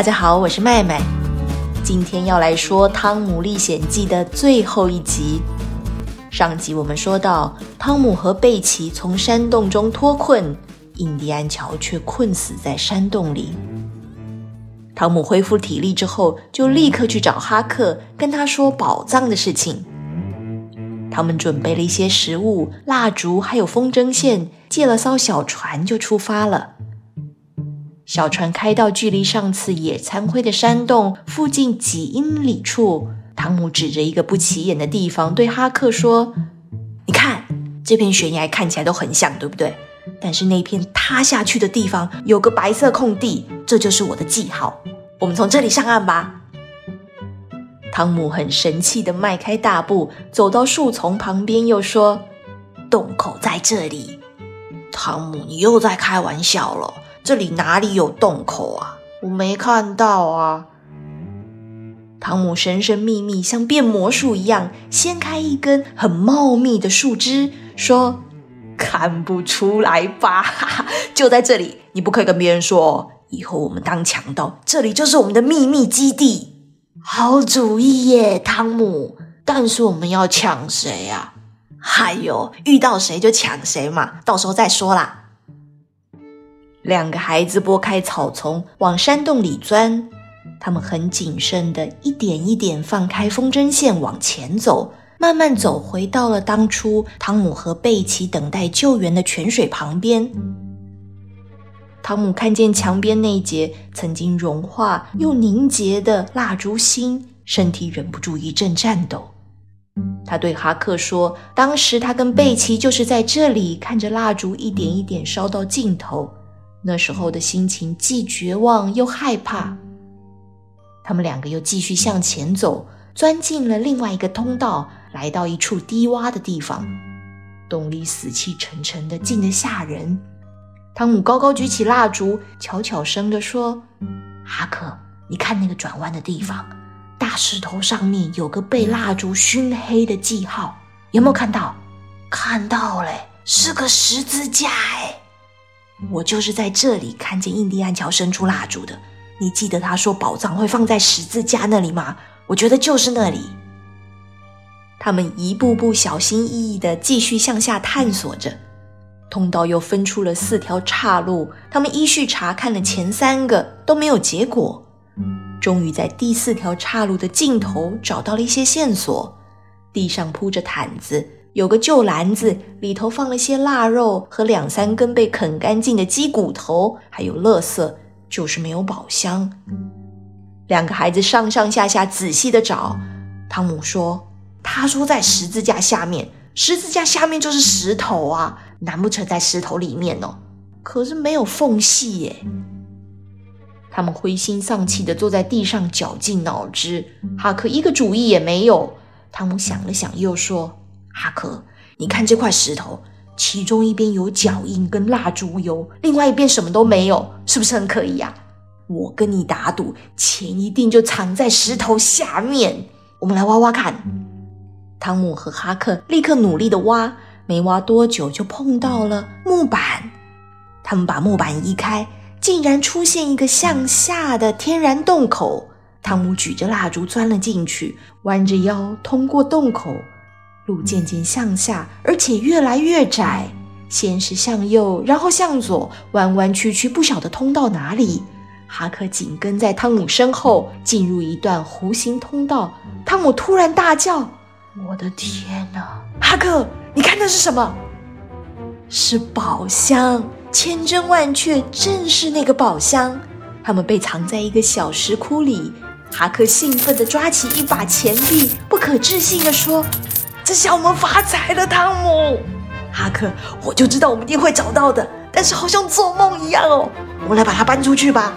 大家好，我是麦麦。今天要来说《汤姆历险记》的最后一集。上集我们说到，汤姆和贝奇从山洞中脱困，印第安乔却困死在山洞里。汤姆恢复体力之后，就立刻去找哈克，跟他说宝藏的事情。他们准备了一些食物、蜡烛，还有风筝线，借了艘小船就出发了。小船开到距离上次野餐会的山洞附近几英里处，汤姆指着一个不起眼的地方对哈克说：“你看，这片悬崖看起来都很像，对不对？但是那片塌下去的地方有个白色空地，这就是我的记号。我们从这里上岸吧。”汤姆很神气地迈开大步走到树丛旁边，又说：“洞口在这里。”汤姆，你又在开玩笑了。这里哪里有洞口啊？我没看到啊！汤姆神神秘秘，像变魔术一样，掀开一根很茂密的树枝，说：“看不出来吧？就在这里，你不可以跟别人说。以后我们当强盗，这里就是我们的秘密基地。好主意耶，汤姆！但是我们要抢谁啊？哎呦，遇到谁就抢谁嘛，到时候再说啦。”两个孩子拨开草丛，往山洞里钻。他们很谨慎的一点一点放开风筝线，往前走，慢慢走回到了当初汤姆和贝奇等待救援的泉水旁边。汤姆看见墙边那节曾经融化又凝结的蜡烛芯，身体忍不住一阵颤抖。他对哈克说：“当时他跟贝奇就是在这里看着蜡烛一点一点烧到尽头。”那时候的心情既绝望又害怕。他们两个又继续向前走，钻进了另外一个通道，来到一处低洼的地方。洞里死气沉沉的，静得吓人。汤姆高高举起蜡烛，悄悄声地说：“哈克，你看那个转弯的地方，大石头上面有个被蜡烛熏黑的记号，有没有看到？看到嘞，是个十字架哎。”我就是在这里看见印第安乔伸出蜡烛的。你记得他说宝藏会放在十字架那里吗？我觉得就是那里。他们一步步小心翼翼地继续向下探索着，通道又分出了四条岔路。他们依序查看了前三个，都没有结果。终于在第四条岔路的尽头找到了一些线索，地上铺着毯子。有个旧篮子，里头放了些腊肉和两三根被啃干净的鸡骨头，还有垃圾，就是没有宝箱。两个孩子上上下下仔细的找。汤姆说：“他说在十字架下面，十字架下面就是石头啊，难不成在石头里面哦？可是没有缝隙耶。”他们灰心丧气的坐在地上绞尽脑汁。哈克一个主意也没有。汤姆想了想，又说。哈克，你看这块石头，其中一边有脚印跟蜡烛油，另外一边什么都没有，是不是很可疑呀？我跟你打赌，钱一定就藏在石头下面。我们来挖挖看。汤姆和哈克立刻努力的挖，没挖多久就碰到了木板。他们把木板移开，竟然出现一个向下的天然洞口。汤姆举着蜡烛钻了进去，弯着腰通过洞口。路渐渐向下，而且越来越窄。先是向右，然后向左，弯弯曲曲，不晓得通到哪里。哈克紧跟在汤姆身后，进入一段弧形通道。汤姆突然大叫：“我的天哪！哈克，你看那是什么？是宝箱！千真万确，正是那个宝箱。他们被藏在一个小石窟里。”哈克兴奋地抓起一把钱币，不可置信地说。这下我们发财了，汤姆，哈克，我就知道我们一定会找到的，但是好像做梦一样哦。我们来把它搬出去吧。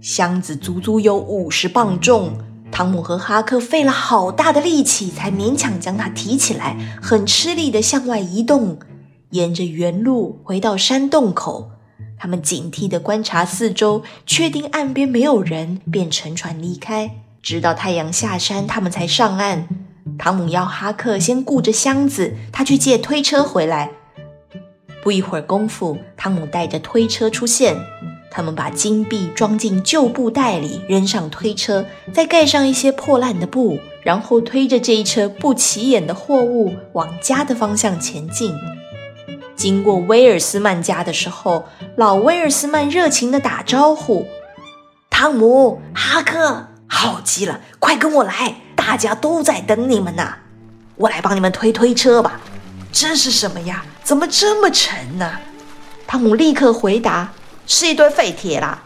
箱子足足有五十磅重，汤姆和哈克费了好大的力气才勉强将它提起来，很吃力的向外移动，沿着原路回到山洞口。他们警惕的观察四周，确定岸边没有人，便乘船离开。直到太阳下山，他们才上岸。汤姆要哈克先顾着箱子，他去借推车回来。不一会儿功夫，汤姆带着推车出现。他们把金币装进旧布袋里，扔上推车，再盖上一些破烂的布，然后推着这一车不起眼的货物往家的方向前进。经过威尔斯曼家的时候，老威尔斯曼热情地打招呼：“汤姆、哈克，好极了，快跟我来，大家都在等你们呢。我来帮你们推推车吧。这是什么呀？怎么这么沉呢？”汤姆立刻回答。是一堆废铁啦！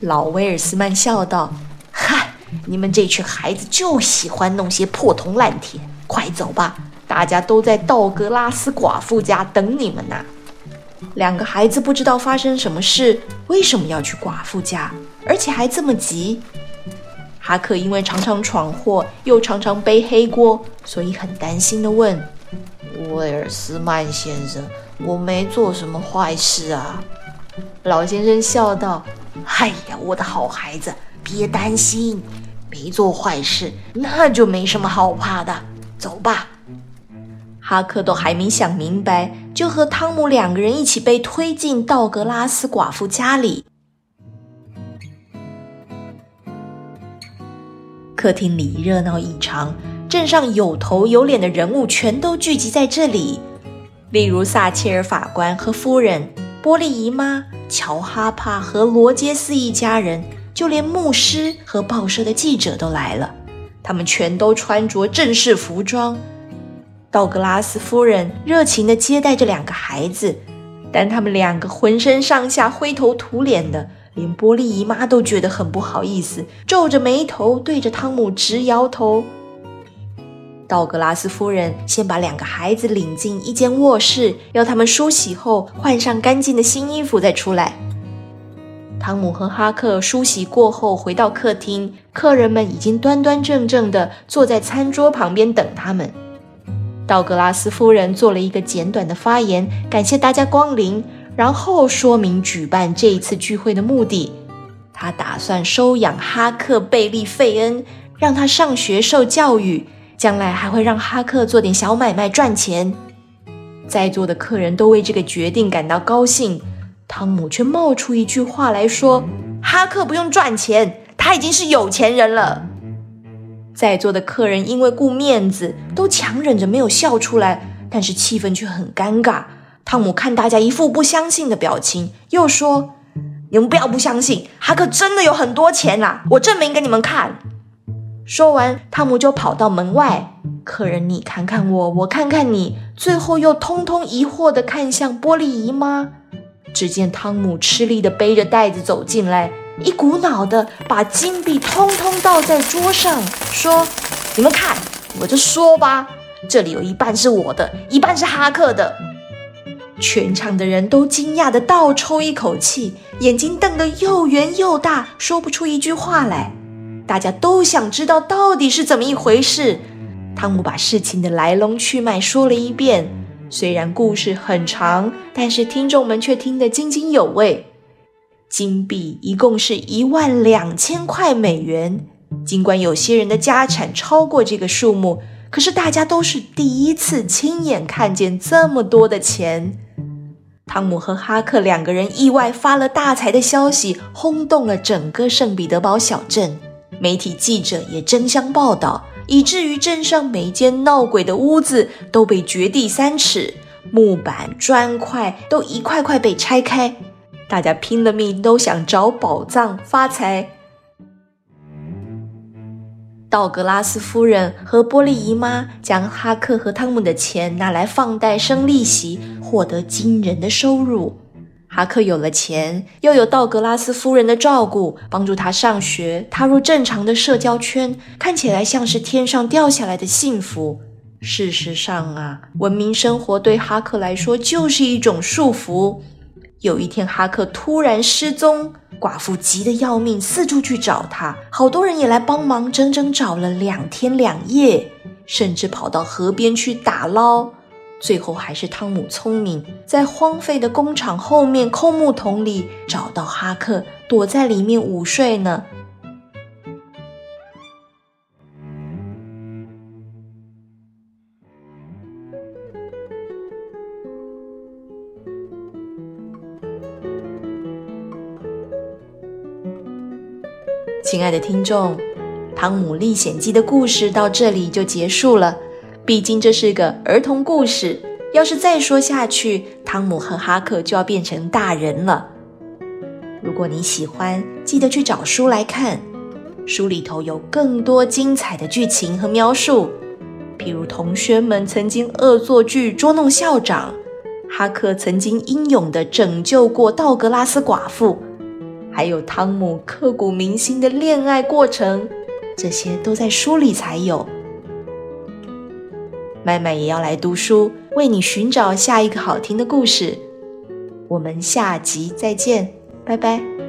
老威尔斯曼笑道：“嗨，你们这群孩子就喜欢弄些破铜烂铁。快走吧，大家都在道格拉斯寡妇家等你们呢。”两个孩子不知道发生什么事，为什么要去寡妇家，而且还这么急？哈克因为常常闯祸，又常常背黑锅，所以很担心的问：“威尔斯曼先生，我没做什么坏事啊？”老先生笑道：“哎呀，我的好孩子，别担心，没做坏事，那就没什么好怕的。走吧。”哈克都还没想明白，就和汤姆两个人一起被推进道格拉斯寡妇家里。客厅里热闹异常，镇上有头有脸的人物全都聚集在这里，例如撒切尔法官和夫人。波利姨妈、乔哈帕和罗杰斯一家人，就连牧师和报社的记者都来了。他们全都穿着正式服装。道格拉斯夫人热情地接待这两个孩子，但他们两个浑身上下灰头土脸的，连波利姨妈都觉得很不好意思，皱着眉头对着汤姆直摇头。道格拉斯夫人先把两个孩子领进一间卧室，要他们梳洗后换上干净的新衣服再出来。汤姆和哈克梳洗过后回到客厅，客人们已经端端正正地坐在餐桌旁边等他们。道格拉斯夫人做了一个简短的发言，感谢大家光临，然后说明举办这一次聚会的目的。他打算收养哈克·贝利·费恩，让他上学受教育。将来还会让哈克做点小买卖赚钱。在座的客人都为这个决定感到高兴。汤姆却冒出一句话来说：“哈克不用赚钱，他已经是有钱人了。”在座的客人因为顾面子，都强忍着没有笑出来，但是气氛却很尴尬。汤姆看大家一副不相信的表情，又说：“你们不要不相信，哈克真的有很多钱啊！我证明给你们看。”说完，汤姆就跑到门外。客人你看看我，我看看你，最后又通通疑惑地看向玻璃姨妈。只见汤姆吃力地背着袋子走进来，一股脑的把金币通通倒在桌上，说：“你们看，我就说吧，这里有一半是我的，一半是哈克的。”全场的人都惊讶地倒抽一口气，眼睛瞪得又圆又大，说不出一句话来。大家都想知道到底是怎么一回事。汤姆把事情的来龙去脉说了一遍，虽然故事很长，但是听众们却听得津津有味。金币一共是一万两千块美元，尽管有些人的家产超过这个数目，可是大家都是第一次亲眼看见这么多的钱。汤姆和哈克两个人意外发了大财的消息，轰动了整个圣彼得堡小镇。媒体记者也争相报道，以至于镇上每间闹鬼的屋子都被掘地三尺，木板砖块都一块块被拆开，大家拼了命都想找宝藏发财。道格拉斯夫人和波利姨妈将哈克和汤姆的钱拿来放贷生利息，获得惊人的收入。哈克有了钱，又有道格拉斯夫人的照顾，帮助他上学，踏入正常的社交圈，看起来像是天上掉下来的幸福。事实上啊，文明生活对哈克来说就是一种束缚。有一天，哈克突然失踪，寡妇急得要命，四处去找他，好多人也来帮忙，整整找了两天两夜，甚至跑到河边去打捞。最后还是汤姆聪明，在荒废的工厂后面空木桶里找到哈克，躲在里面午睡呢。亲爱的听众，《汤姆历险记》的故事到这里就结束了。毕竟这是个儿童故事，要是再说下去，汤姆和哈克就要变成大人了。如果你喜欢，记得去找书来看，书里头有更多精彩的剧情和描述，譬如同学们曾经恶作剧捉弄校长，哈克曾经英勇地拯救过道格拉斯寡妇。还有汤姆刻骨铭心的恋爱过程，这些都在书里才有。麦麦也要来读书，为你寻找下一个好听的故事。我们下集再见，拜拜。